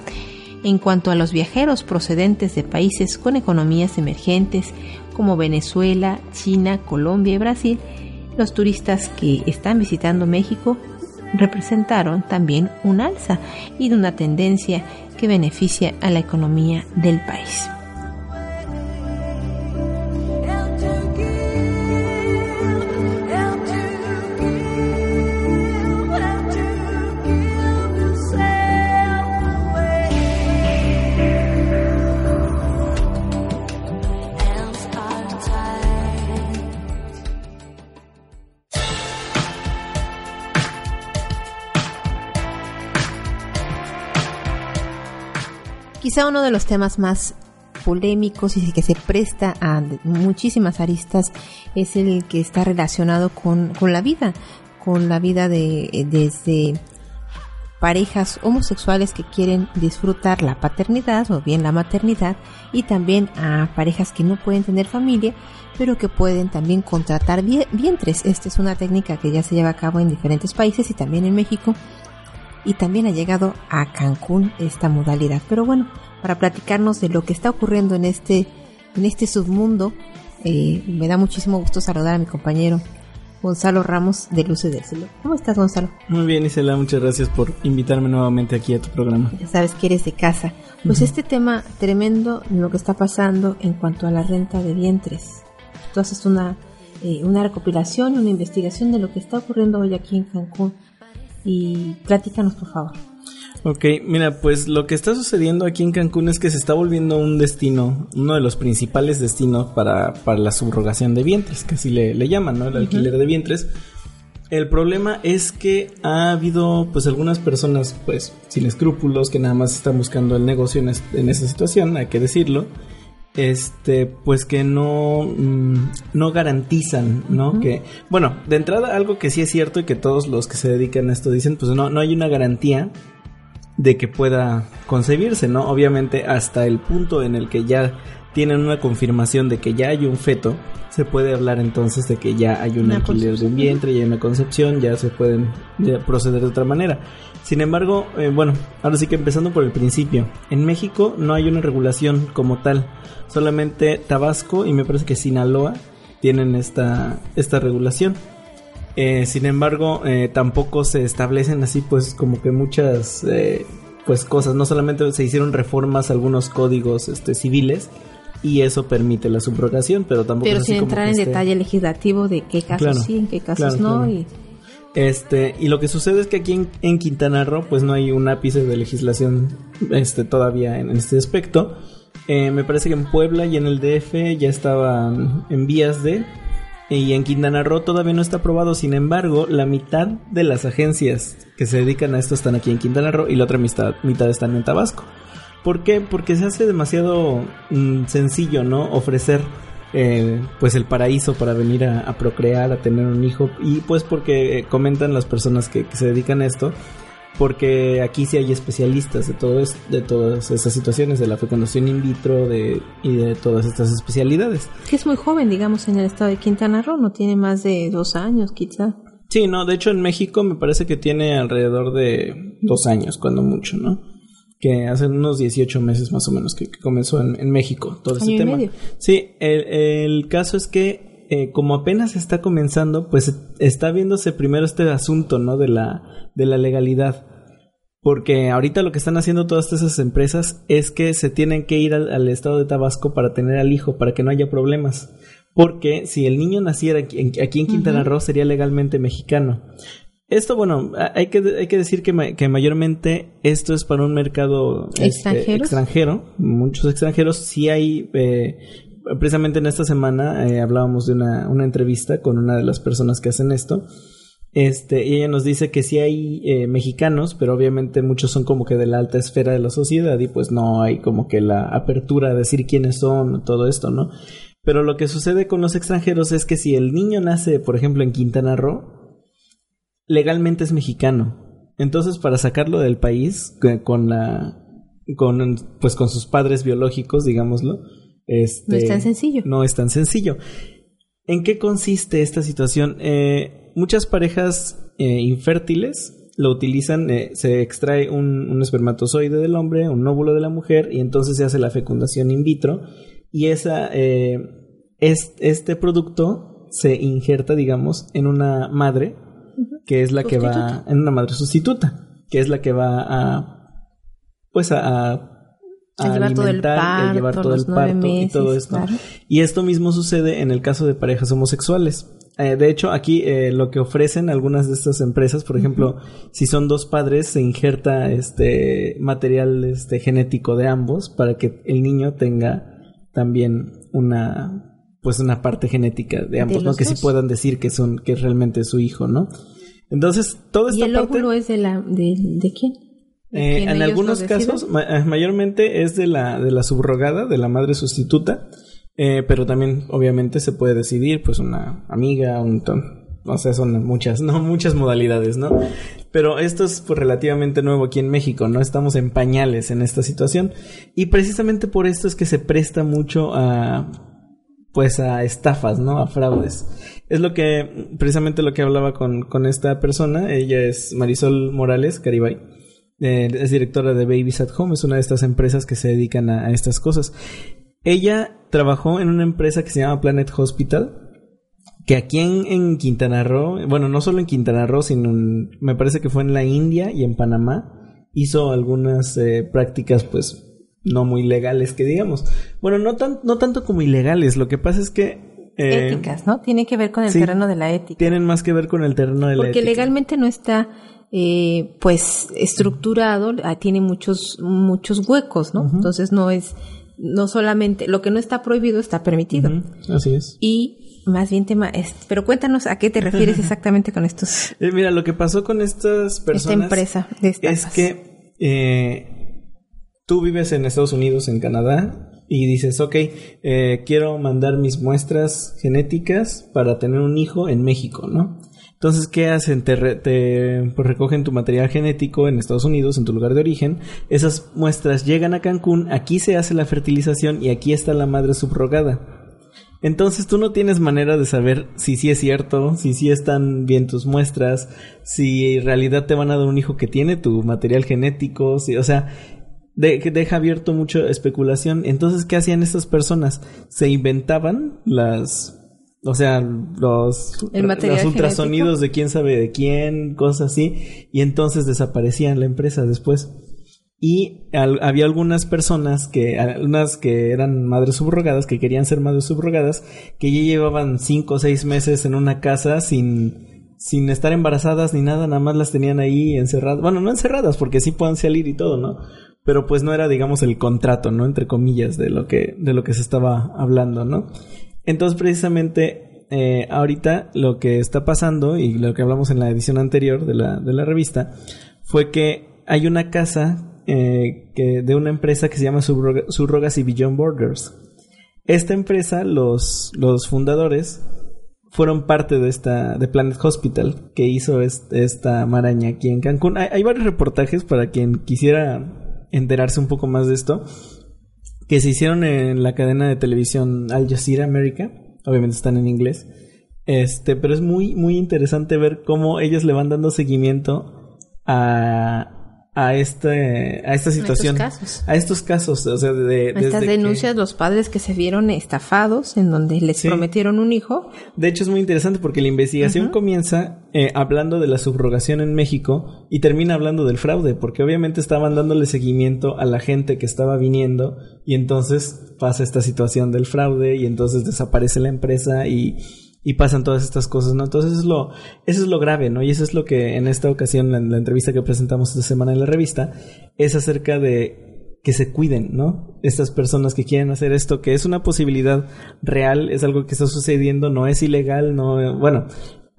En cuanto a los viajeros procedentes de países con economías emergentes como Venezuela, China, Colombia y Brasil, los turistas que están visitando México representaron también un alza y de una tendencia que beneficia a la economía del país. Quizá uno de los temas más polémicos y que se presta a muchísimas aristas es el que está relacionado con, la vida, con la vida de desde parejas homosexuales que quieren disfrutar la paternidad o bien la maternidad y también a parejas que no pueden tener familia pero que pueden también contratar vientres. Esta es una técnica que ya se lleva a cabo en diferentes países y también en México y también ha llegado a Cancún esta modalidad. Pero bueno, para platicarnos de lo que está ocurriendo en este, en este submundo, eh, me da muchísimo gusto saludar a mi compañero Gonzalo Ramos de Luces del Cielo. ¿Cómo estás, Gonzalo? Muy bien, Isela, muchas gracias por invitarme nuevamente aquí a tu programa. Ya sabes que eres de casa. Pues este tema tremendo, lo que está pasando en cuanto a la renta de vientres. Tú haces una, eh, una recopilación, una investigación de lo que está ocurriendo hoy aquí en Cancún y platícanos por favor. Ok, mira, pues lo que está sucediendo aquí en Cancún es que se está volviendo un destino, uno de los principales destinos para, para la subrogación de vientres, que así le, le llaman, ¿no? El alquiler de vientres. El problema es que ha habido pues algunas personas pues sin escrúpulos que nada más están buscando el negocio en, en esa situación, hay que decirlo este pues que no mm, no garantizan no que bueno de entrada algo que sí es cierto y que todos los que se dedican a esto dicen pues no no hay una garantía de que pueda concebirse no obviamente hasta el punto en el que ya tienen una confirmación de que ya hay un feto se puede hablar entonces de que ya hay un alquiler de un vientre ya hay una concepción ya se pueden proceder de otra manera. Sin embargo, eh, bueno, ahora sí que empezando por el principio, en México no hay una regulación como tal, solamente Tabasco y me parece que Sinaloa tienen esta, esta regulación. Eh, sin embargo, eh, tampoco se establecen así pues como que muchas pues cosas, no solamente se hicieron reformas a algunos códigos este, civiles, y eso permite la subrogación, pero tampoco pero sin entrar en detalle legislativo de qué casos sí, en qué casos no y este, y lo que sucede es que aquí en, Quintana Roo, pues no hay un ápice de legislación este, todavía en, este aspecto. Eh, me parece que en Puebla y en el DF ya estaban en vías de. Y en Quintana Roo todavía no está aprobado. Sin embargo, la mitad de las agencias que se dedican a esto están aquí en Quintana Roo y la otra mitad, mitad están en Tabasco. ¿Por qué? Porque se hace demasiado mm, sencillo, ¿no? Ofrecer eh, pues el paraíso para venir a, procrear, a tener un hijo y pues porque eh, comentan las personas que, se dedican a esto porque aquí sí hay especialistas de todo es- de todas esas situaciones de la fecundación in vitro de y de todas estas especialidades. Que es muy joven, digamos, en el estado de Quintana Roo, no tiene más de dos años, quizá. Sí, no, de hecho en México me parece que tiene alrededor de dos años, cuando mucho, ¿no? Que hace unos 18 meses más o menos que, que comenzó en, en México todo y tema. medio. Sí, el, el caso es que eh, como apenas está comenzando, pues está viéndose primero este asunto, ¿no? De la, de la legalidad. Porque ahorita lo que están haciendo todas esas empresas es que se tienen que ir al, al estado de Tabasco para tener al hijo, para que no haya problemas. Porque si el niño naciera aquí en, aquí en Quintana Roo sería legalmente mexicano. Esto, bueno, hay que, hay que decir que, ma- que mayormente esto es para un mercado este, ¿Extranjeros? extranjero. Muchos extranjeros. Sí hay, eh, precisamente en esta semana eh, hablábamos de una, una entrevista con una de las personas que hacen esto. Este, y ella nos dice que sí hay eh, mexicanos, pero obviamente muchos son como que de la alta esfera de la sociedad y pues no hay como que la apertura a decir quiénes son, todo esto, ¿no? Pero lo que sucede con los extranjeros es que si el niño nace, por ejemplo, en Quintana Roo, legalmente es mexicano. Entonces, para sacarlo del país que- con la con pues con sus padres biológicos, digámoslo, este No es tan sencillo. No es tan sencillo. ¿En qué consiste esta situación? Eh, muchas parejas eh, infértiles lo utilizan, eh, se extrae un, un espermatozoide del hombre, un óvulo de la mujer, y entonces se hace la fecundación in vitro, y esa, es- este producto se injerta, digamos, en una madre, que es la que va, Sustituta. en una madre sustituta, que es la que va a, pues a, a A llevar todo el alimentar y a llevar todo el parto y todo esto. claro. Y esto mismo sucede en el caso de parejas homosexuales. Eh, de hecho, aquí eh, lo que ofrecen algunas de estas empresas, por ejemplo, si son dos padres, se injerta este material este genético de ambos para que el niño tenga también una pues una parte genética de ambos, ¿no? los Que sí puedan decir que son que es realmente su hijo, ¿no? Entonces, toda ¿Y esta el parte óvulo es de la de, de quién? ¿De eh, en algunos casos, ma- eh, mayormente es de la, de la subrogada, de la madre sustituta, eh, pero también obviamente se puede decidir, pues una amiga, un ton- o sea, son muchas, no muchas modalidades, ¿no? Pero esto es pues relativamente nuevo aquí en México, ¿no? Estamos en pañales en esta situación y precisamente por esto es que se presta mucho a pues a estafas, ¿no? A fraudes. Es lo que, precisamente lo que hablaba con, con esta persona, ella es Marisol Morales Caribay, eh, es directora de Babies at Home, es una de estas empresas que se dedican a, a estas cosas. Ella trabajó en una empresa que se llama Planet Hospital, que aquí en, en Quintana Roo, bueno, no solo en Quintana Roo, sino en- me parece que fue en la India y en Panamá, hizo algunas eh, prácticas, pues, no muy legales, que digamos. Bueno, no, tan, no tanto como ilegales, lo que pasa es que... eh, Éticas, ¿no? Tiene que ver con el sí. terreno de la ética. tienen más que ver con el terreno de la Porque ética. legalmente no está eh, pues estructurado, ah, tiene muchos muchos huecos, ¿no? Entonces no es no solamente lo que no está prohibido está permitido. Así es. Y más bien tema es, pero cuéntanos a qué te refieres exactamente con estos Eh, mira, lo que pasó con estas esta personas empresa de es que eh, tú vives en Estados Unidos, en Canadá, y dices, ok, eh, quiero mandar mis muestras genéticas para tener un hijo en México, ¿no? Entonces, ¿qué hacen? Te, re- pues, recogen tu material genético en Estados Unidos, en tu lugar de origen. Esas muestras llegan a Cancún, aquí se hace la fertilización y aquí está la madre subrogada. Entonces tú no tienes manera de saber si sí es cierto, si sí están bien tus muestras, si en realidad te van a dar un hijo que tiene tu material genético, si, o sea, deja abierto mucha especulación. Entonces, ¿qué hacían estas personas? Se inventaban las, o sea, los, El los ultrasonidos de quién sabe de quién, cosas así, y entonces desaparecían la empresa después. Y al- había algunas personas que, algunas que eran madres subrogadas, que querían ser madres subrogadas, que ya llevaban cinco o seis meses en una casa sin, sin estar embarazadas ni nada, nada más las tenían ahí encerradas. Bueno, no encerradas, porque sí pueden salir y todo, ¿no? Pero pues no era, digamos, el contrato, ¿no? Entre comillas, de lo que, de lo que se estaba hablando, ¿no? Entonces, precisamente, eh, ahorita lo que está pasando, y lo que hablamos en la edición anterior de la, de la revista, fue que hay una casa eh, que, de una empresa que se llama Subroga- Surrogacy Beyond Borders. Esta empresa, los, los fundadores fueron parte de esta, de Planet Hospital, que hizo esta maraña aquí en Cancún. Hay, hay varios reportajes para quien quisiera enterarse un poco más de esto, que se hicieron en la cadena de televisión Al Jazeera América, obviamente están en inglés, este, pero es muy, muy interesante ver cómo ellos le van dando seguimiento a, a este a esta situación A estos casos. a estos casos o sea de, Estas que- denuncias, los padres que se vieron estafados, en donde les Sí. prometieron un hijo. De hecho, es muy interesante porque la investigación comienza eh, hablando de la subrogación en México y termina hablando del fraude, porque obviamente estaban dándole seguimiento a la gente que estaba viniendo y entonces pasa esta situación del fraude y entonces desaparece la empresa y, y pasan todas estas cosas, ¿no? Entonces es lo, eso es lo grave, ¿no? Y eso es lo que en esta ocasión, en la entrevista que presentamos esta semana en la revista, es acerca de que se cuiden, ¿no? Estas personas que quieren hacer esto, que es una posibilidad real, es algo que está sucediendo, no es ilegal, no, bueno,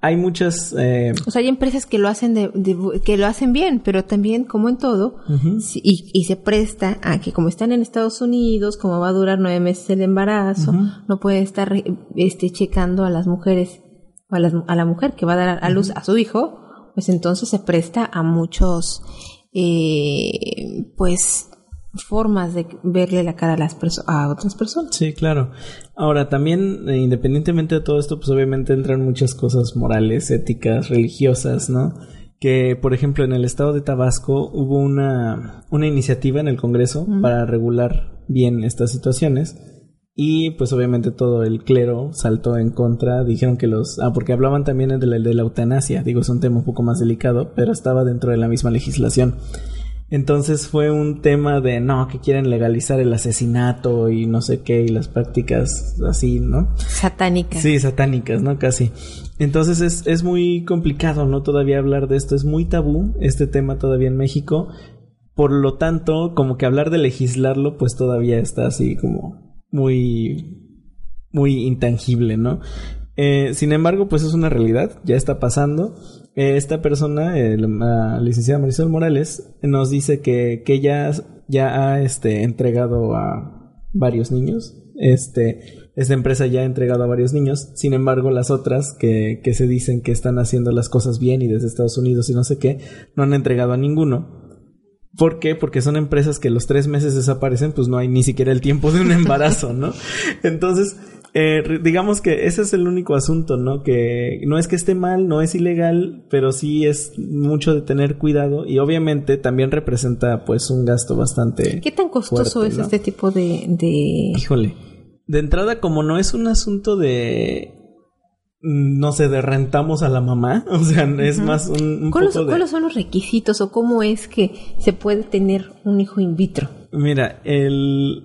hay muchas, eh, O sea, hay empresas que lo hacen de, de- que lo hacen bien, pero también, como en todo, si- y, y se presta a que como están en Estados Unidos, como va a durar nueve meses el embarazo, no puede estar este checando a las mujeres o a, las- a la mujer que va a dar a luz a su hijo, pues entonces se presta a muchos, eh, pues formas de verle la cara a las perso- a otras personas. Sí, claro. Ahora, también, eh, independientemente de todo esto, pues obviamente entran muchas cosas morales, éticas, religiosas, ¿no? Que, por ejemplo, en el estado de Tabasco hubo una, una iniciativa en el Congreso para regular bien estas situaciones. Y pues obviamente todo el clero saltó en contra, dijeron que los... Ah, porque hablaban también de la, de la eutanasia, digo, es un tema un poco más delicado, pero estaba dentro de la misma legislación. Entonces fue un tema de no, que quieren legalizar el asesinato y no sé qué, y las prácticas así, ¿no? Satánica. Sí, satánicas, ¿no? Casi. Entonces es, es muy complicado, ¿no? Todavía hablar de esto, es muy tabú este tema todavía en México. Por lo tanto, como que hablar de legislarlo, pues todavía está así como muy, muy intangible, ¿no? Eh, sin embargo, pues es una realidad, ya está pasando. Eh, esta persona, eh, la licenciada Marisol Morales, nos dice que, que ella ya ha este, entregado a varios niños. Este, esta empresa ya ha entregado a varios niños. Sin embargo, las otras que, que se dicen que están haciendo las cosas bien y desde Estados Unidos y no sé qué, no han entregado a ninguno. ¿Por qué? Porque son empresas que los tres meses desaparecen, pues no hay ni siquiera el tiempo de un embarazo, ¿no? Entonces, eh, digamos que ese es el único asunto, ¿no? Que no es que esté mal, no es ilegal, pero sí es mucho de tener cuidado y obviamente también representa pues un gasto bastante... ¿Qué tan costoso fuerte, es ¿no? este tipo de, de... Híjole. De entrada, como no es un asunto de... mm, No sé, de rentamos a la mamá. O sea, es más un, un ¿Cuáles, poco de... cuáles son los requisitos o cómo es que se puede tener un hijo in vitro? Mira, el,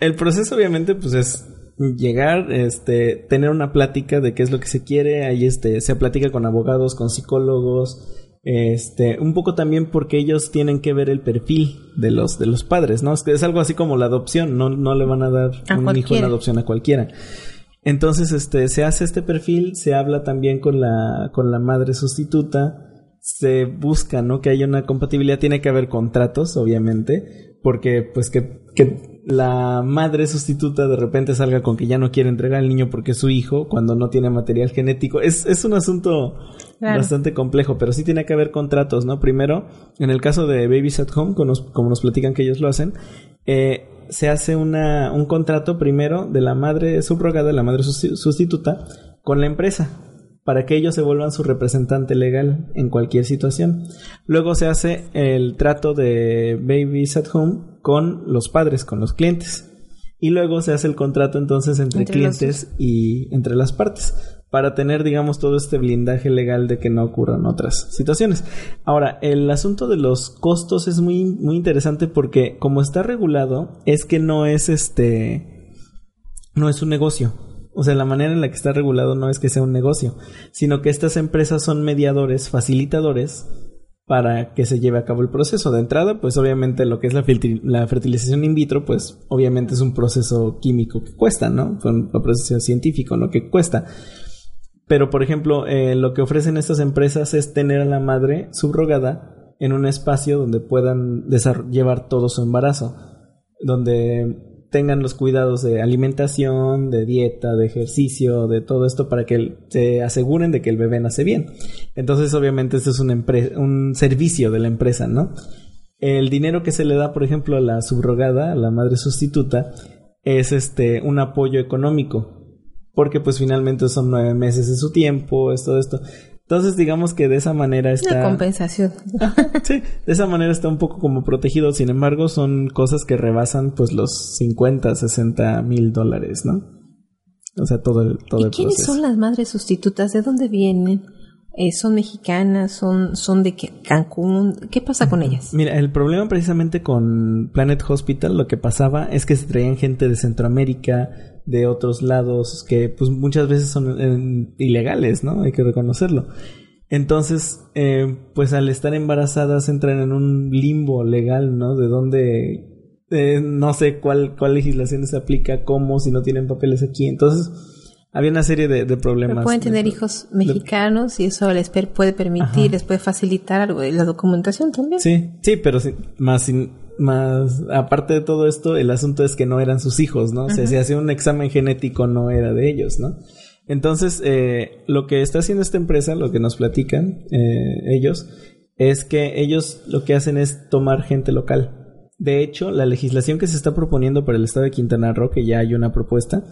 el proceso obviamente pues es llegar, este, tener una plática de qué es lo que se quiere, ahí este, se platica con abogados, con psicólogos, este, un poco también porque ellos tienen que ver el perfil de los, de los padres, ¿no? Es, que es algo así como la adopción, no, no le van a dar A un hijo en adopción a cualquiera. Entonces, este, se hace este perfil, se habla también con la, con la madre sustituta, se busca, ¿no? Que haya una compatibilidad, tiene que haber contratos, obviamente, porque pues que, que la madre sustituta de repente salga con que ya no quiere entregar al niño porque es su hijo, cuando no tiene material genético, es, es un asunto Claro. bastante complejo, pero sí tiene que haber contratos, ¿no? Primero, en el caso de Babies at Home, como nos, como nos platican que ellos lo hacen, eh, se hace una, un contrato primero de la madre subrogada, la madre susti- sustituta, con la empresa para que ellos se vuelvan su representante legal en cualquier situación. Luego se hace el trato de Babies at Home con los padres, con los clientes. Y luego se hace el contrato entonces entre, Entre los clientes y entre las partes para tener, digamos, todo este blindaje legal de que no ocurran otras situaciones. Ahora, el asunto de los costos es muy, muy interesante porque como está regulado, es que no es este, no es un negocio. O sea, la manera en la que está regulado no es que sea un negocio, sino que estas empresas son mediadores, facilitadores para que se lleve a cabo el proceso. De entrada, pues obviamente lo que es la, la fertilización in vitro, pues obviamente es un proceso químico que cuesta, ¿no? Un proceso científico, ¿no? Que cuesta. Pero, por ejemplo, eh, lo que ofrecen estas empresas es tener a la madre subrogada en un espacio donde puedan llevar todo su embarazo. Donde tengan los cuidados de alimentación, de dieta, de ejercicio, de todo esto para que se aseguren de que el bebé nace bien. Entonces, obviamente, esto es un, un servicio de la empresa, ¿no? El dinero que se le da, por ejemplo, a la subrogada, a la madre sustituta, es este un apoyo económico. Porque pues finalmente son nueve meses de su tiempo, es todo esto. Entonces digamos que de esa manera Una está... compensación. Sí, de esa manera está un poco como protegido. Sin embargo, son cosas que rebasan pues los 50, 60 mil dólares, ¿no? O sea, todo el, todo ¿Y el quiénes proceso. son las madres sustitutas? ¿De dónde vienen? Eh, ¿Son mexicanas? ¿Son, son de qué? Cancún? ¿Qué pasa con ellas? Mira, el problema precisamente con Planet Hospital, lo que pasaba es que se traían gente de Centroamérica, de otros lados, que pues muchas veces son eh, ilegales, ¿no? Hay que reconocerlo. Entonces, eh, pues al estar embarazadas entran en un limbo legal, ¿no? De donde eh, no sé cuál, cuál legislación se aplica, cómo, si no tienen papeles aquí. Entonces, había una serie de, de problemas. Pero pueden tener hijos mexicanos y eso les puede permitir, Ajá. les puede facilitar algo de la documentación también. Sí, sí, pero más, sin- más aparte de todo esto, el asunto es que no eran sus hijos, ¿no? O sea, si hacía un examen genético no era de ellos, ¿no? Entonces, eh, lo que está haciendo esta empresa, lo que nos platican eh, ellos, es que ellos lo que hacen es tomar gente local. De hecho, la legislación que se está proponiendo para el estado de Quintana Roo, que ya hay una propuesta,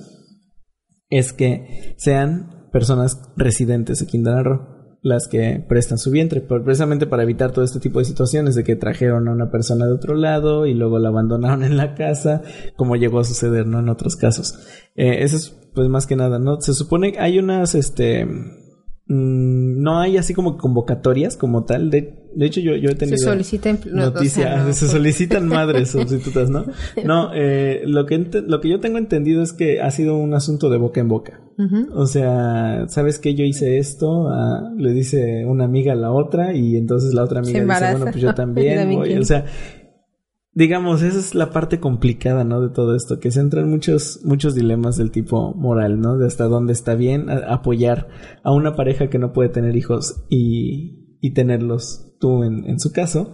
es que sean personas residentes de Quintana Roo las que prestan su vientre, precisamente para evitar todo este tipo de situaciones de que trajeron a una persona de otro lado y luego la abandonaron en la casa, como llegó a suceder, ¿no? En otros casos. Eh, eso es, pues, más que nada, ¿no? Se supone que hay unas, este, mm, no hay así como convocatorias como tal. De, de hecho, yo, yo he Se tenido solicita empl- no, o sea, noticias, no, se solicitan madres sustitutas, ¿no? No, eh, lo que lo que yo tengo entendido es que ha sido un asunto de boca en boca. O sea, ¿sabes que yo hice esto? Ah, le dice una amiga a la otra y entonces la otra Se amiga dice, bueno, pues yo Yo también voy. O sea, digamos, esa es la parte complicada, ¿no? De todo esto, que se entran muchos, muchos dilemas del tipo moral, ¿no? De hasta dónde está bien apoyar a una pareja que no puede tener hijos y, y tenerlos tú en, en su caso.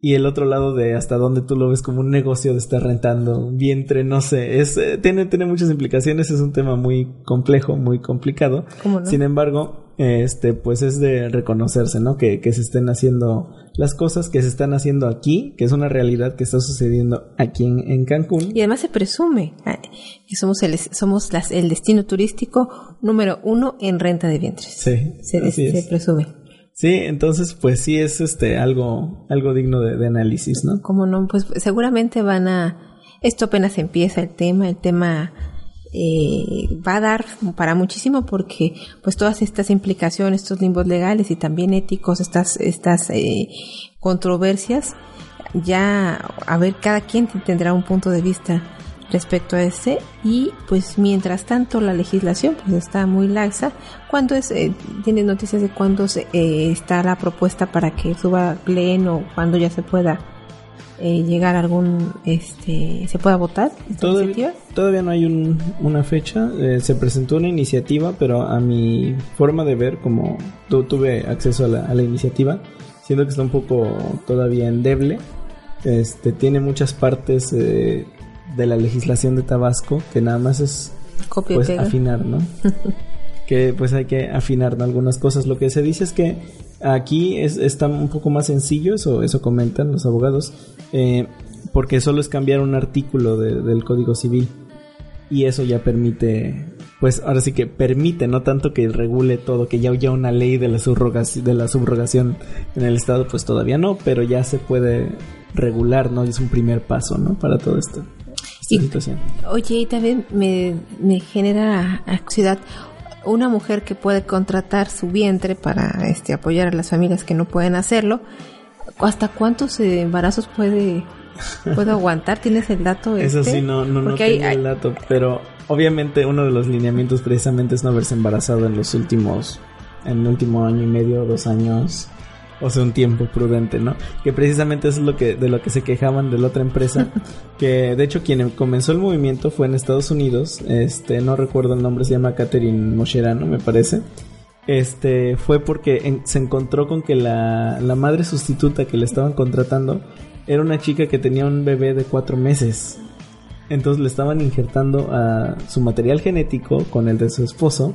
Y el otro lado de hasta dónde tú lo ves como un negocio de estar rentando vientre, no sé, es, eh, tiene, tiene muchas implicaciones, es un tema muy complejo, muy complicado. ¿Cómo no? Sin embargo, este, pues es de reconocerse, ¿no? Que, que se estén haciendo las cosas que se están haciendo aquí, que es una realidad que está sucediendo aquí en, en Cancún. Y además se presume que somos el, somos las, el destino turístico número uno en renta de vientres. Sí, Se, así se es. presume. Sí, entonces, pues sí es este algo, algo digno de, análisis, ¿no? Como no, pues seguramente van a... Esto apenas empieza el tema, el tema eh, va a dar para muchísimo porque pues todas estas implicaciones, estos limbos legales y también éticos, estas, estas eh, controversias, ya a ver, cada quien tendrá un punto de vista respecto a este y pues mientras tanto la legislación pues está muy laxa ¿cuándo es eh, tienes noticias de cuándo eh, está la propuesta para que suba al pleno cuándo ya se pueda eh, llegar a algún este se pueda votar esta Todavía, iniciativa todavía no hay un- una fecha. eh, se presentó una iniciativa, pero a mi forma de ver, como tu- tuve acceso a la, a la iniciativa, siento que está un poco todavía endeble. Este, tiene muchas partes eh, de la legislación de Tabasco que nada más es copia pues afinar, ¿no? que pues hay que afinar ¿no? algunas cosas. Lo que se dice es que aquí es, está un poco más sencillo, eso, eso comentan los abogados, eh, porque solo es cambiar un artículo de- del Código Civil y eso ya permite, pues ahora sí que permite, no tanto que regule todo, que ya haya una ley de la, subrogación, de la subrogación en el Estado, pues todavía no, pero ya se puede regular, ¿no? Y es un primer paso, ¿no? Para todo esto. Esta Y- situación. Oye, y también me, me genera ansiedad una mujer que puede contratar su vientre para este apoyar a las familias que no pueden hacerlo. ¿Hasta cuántos eh, embarazos puede puede aguantar? ¿Tienes el dato? Eso este? sí, no, no, no Porque hay- tengo el dato, pero obviamente uno de los lineamientos precisamente es no haberse embarazado en los últimos, en el último año y medio, dos años, o sea, un tiempo prudente, ¿no? Que precisamente eso es lo que, de lo que se quejaban de la otra empresa, que de hecho quien comenzó el movimiento fue en Estados Unidos, este, no recuerdo el nombre, se llama Catherine Mosherano, me parece. Este fue porque en- se encontró con que la, la madre sustituta que le estaban contratando era una chica que tenía un bebé de cuatro meses. Entonces le estaban injertando a su material genético con el de su esposo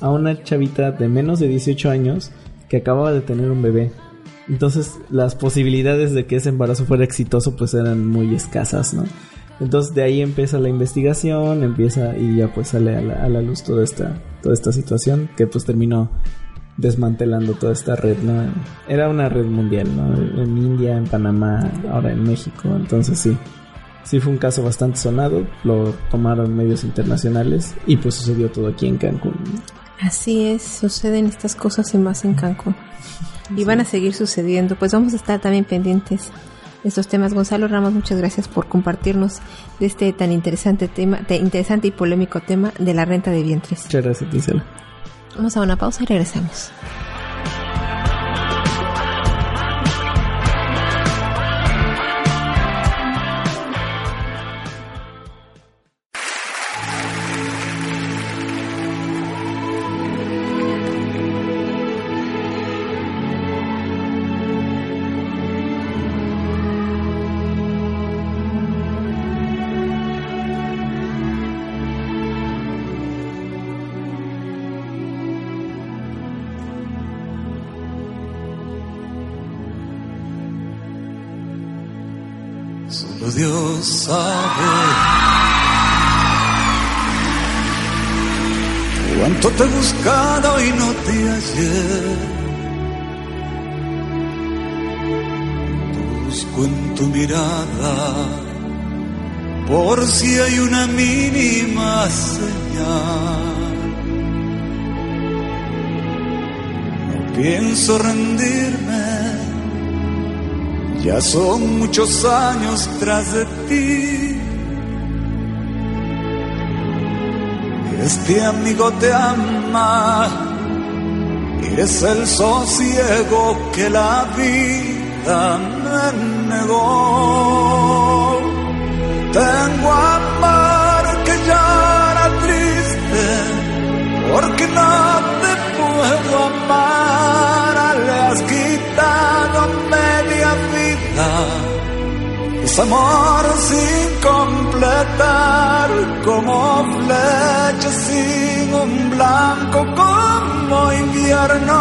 a una chavita de menos de 18 años que acababa de tener un bebé. Entonces las posibilidades de que ese embarazo fuera exitoso pues eran muy escasas, ¿no? Entonces de ahí empieza la investigación, empieza y ya pues sale a la, luz toda esta, toda esta situación que pues terminó desmantelando toda esta red, ¿no? Era una red mundial, ¿no? En India, en Panamá, ahora en México, entonces sí. Sí fue un caso bastante sonado, lo tomaron medios internacionales y pues sucedió todo aquí en Cancún. Así es, suceden estas cosas y más en Cancún. Y van a seguir sucediendo. Pues vamos a estar también pendientes de estos temas. Gonzalo Ramos, muchas gracias por compartirnos de este tan interesante tema, de interesante y polémico tema de la renta de vientres. Muchas gracias, Gisela. Vamos a una pausa y regresamos. Pienso rendirme. Ya son muchos años tras de ti. Este amigo te ama y es el sosiego que la vida me negó. Tengo amor que llora triste porque puedo amar. Le has quitado media vida. Es amor sin completar, como flecha sin un blanco, como invierno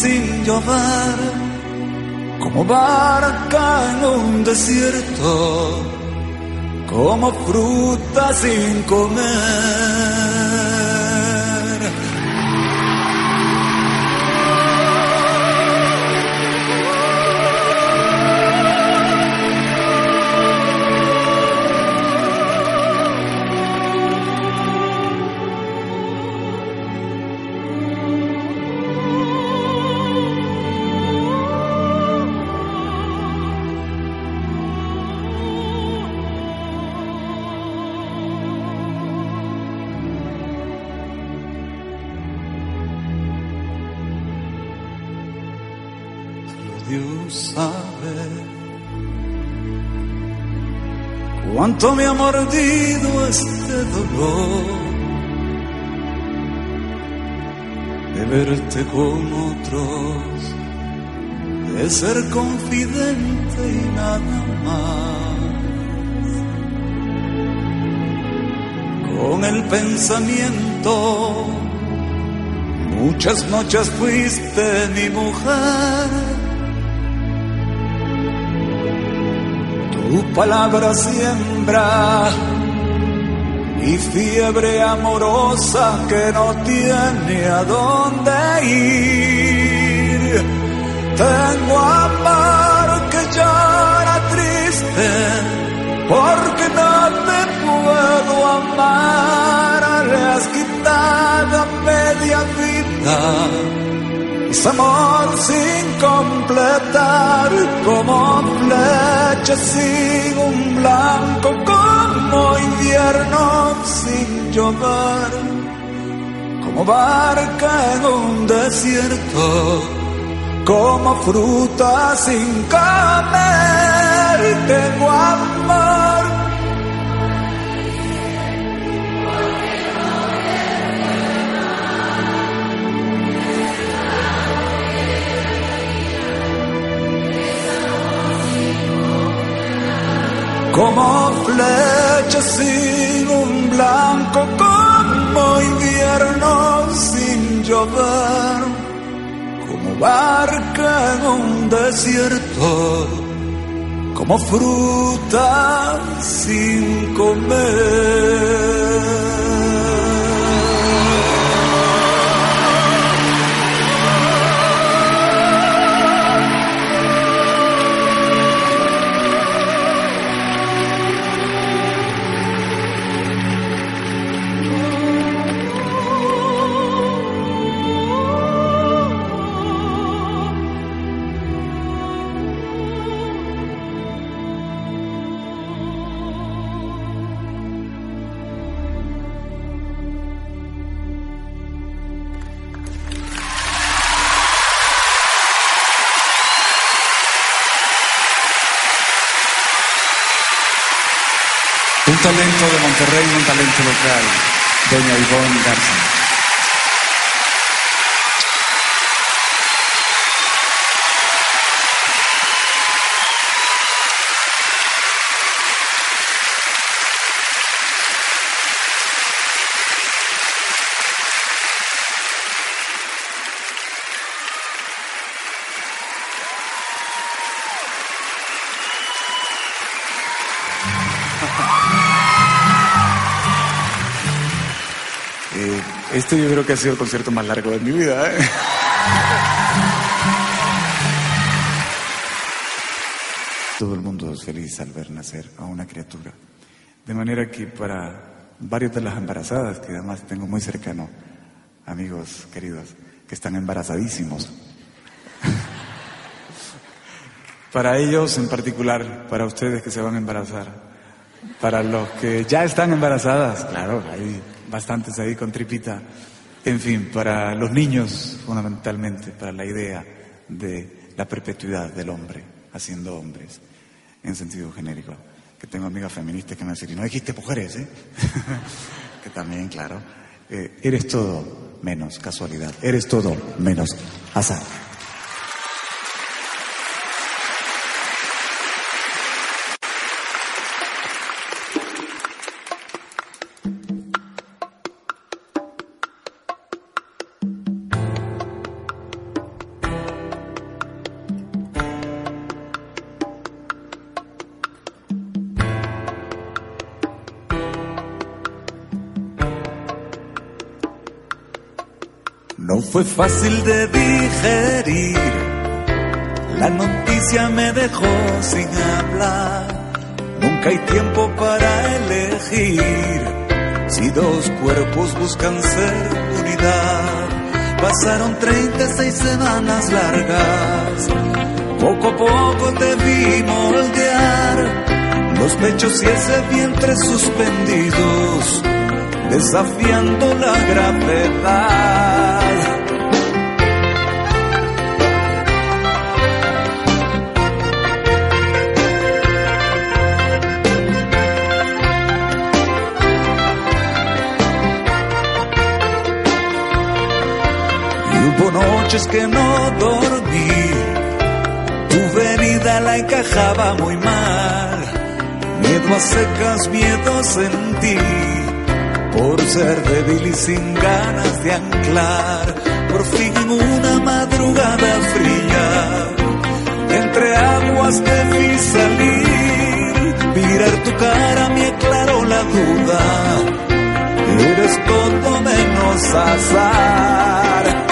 sin llover, como barca en un desierto, como fruta sin comer. Cuánto me ha mordido este dolor de verte con otros, de ser confidente y nada más. Con el pensamiento, muchas noches fuiste mi mujer. Tu palabra siembra mi fiebre amorosa que no tiene a dónde ir. Tengo amor que llora triste porque no te puedo amar. Le has quitado media vida. Amor sin completar, como flecha sin un blanco, como invierno sin llover, como barca en un desierto, como fruta sin comer. Sin un blanco como invierno sin llover, como barca en un desierto, como fruta sin comer. Monterrey, un talento local, doña Ivonne Garza. Este yo creo que ha sido el concierto más largo de mi vida. ¿eh? Todo el mundo es feliz al ver nacer a una criatura. De manera que para varios de las embarazadas, que además tengo muy cercano, amigos queridos, que están embarazadísimos, para ellos en particular, para ustedes que se van a embarazar, para los que ya están embarazadas, claro, hay bastantes ahí con tripita. En fin, para los niños fundamentalmente, para la idea de la perpetuidad del hombre haciendo hombres, en sentido genérico. Que tengo amigas feministas que me dicen, no dijiste mujeres, ¿eh? que también, claro, eh, eres todo menos casualidad, eres todo menos azar. Fue fácil de digerir, la noticia me dejó sin hablar. Nunca hay tiempo para elegir si dos cuerpos buscan ser unidad. Pasaron 36 semanas largas, poco a poco te vi moldear los pechos y ese vientre suspendidos desafiando la gravedad. Noches que no dormí, tu venida la encajaba muy mal, miedo a secas, miedo sentí por ser débil y sin ganas de anclar, por fin en una madrugada fría, entre aguas vi salir, mirar tu cara me aclaró la duda, eres todo menos azar.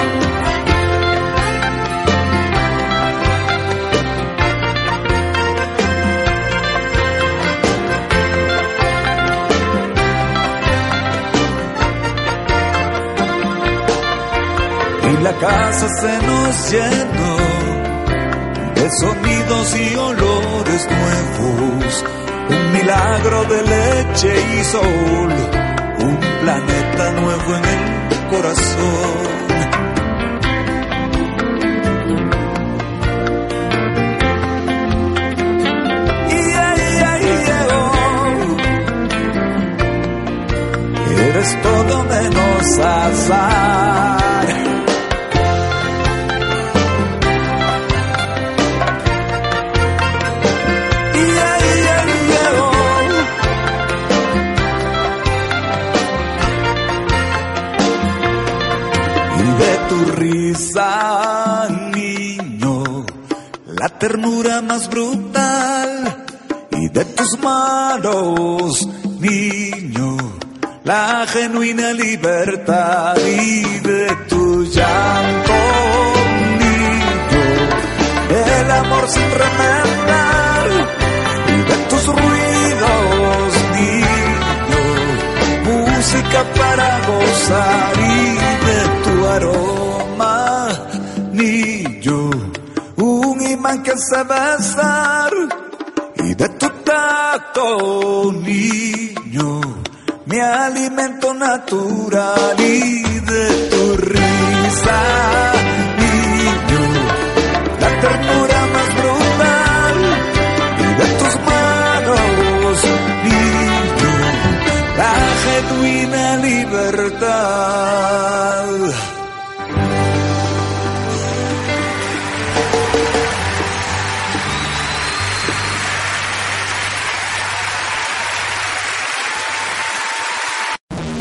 Casa se nos llenó de sonidos y olores nuevos, un milagro de leche y sol, un planeta nuevo en el corazón. Eres todo menos azar. Ternura más brutal. Y de tus manos, niño, la genuina libertad. Y de tu llanto, niño, el amor sin remendar. Y de tus ruidos, niño, música para gozar imán que se besar y de tu tacto, niño, mi alimento natural y de tu risa,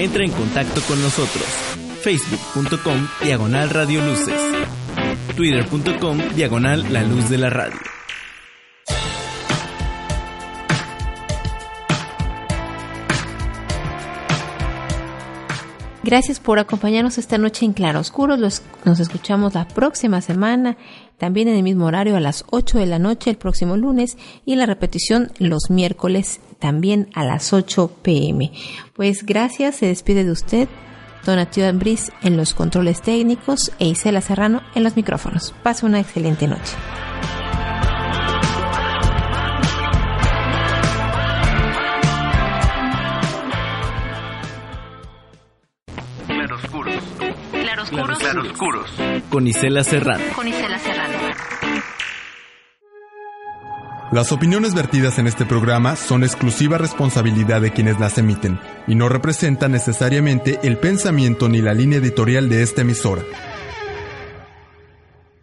Entra en contacto con nosotros. Facebook.com Diagonal Radio Luces. Twitter.com Diagonal La Luz de la Radio. Gracias por acompañarnos esta noche en Claroscuros. Nos escuchamos la próxima semana, también en el mismo horario a las 8 de la noche el próximo lunes y la repetición los miércoles también a las 8 pm. Pues gracias, se despide de usted Donatio Ambris en los controles técnicos e Isela Serrano en los micrófonos. Pase una excelente noche. Claroscuros. Claroscuros. Con Isela Serrano. Con Isela Serrano. Las opiniones vertidas en este programa son exclusiva responsabilidad de quienes las emiten y no representan necesariamente el pensamiento ni la línea editorial de esta emisora.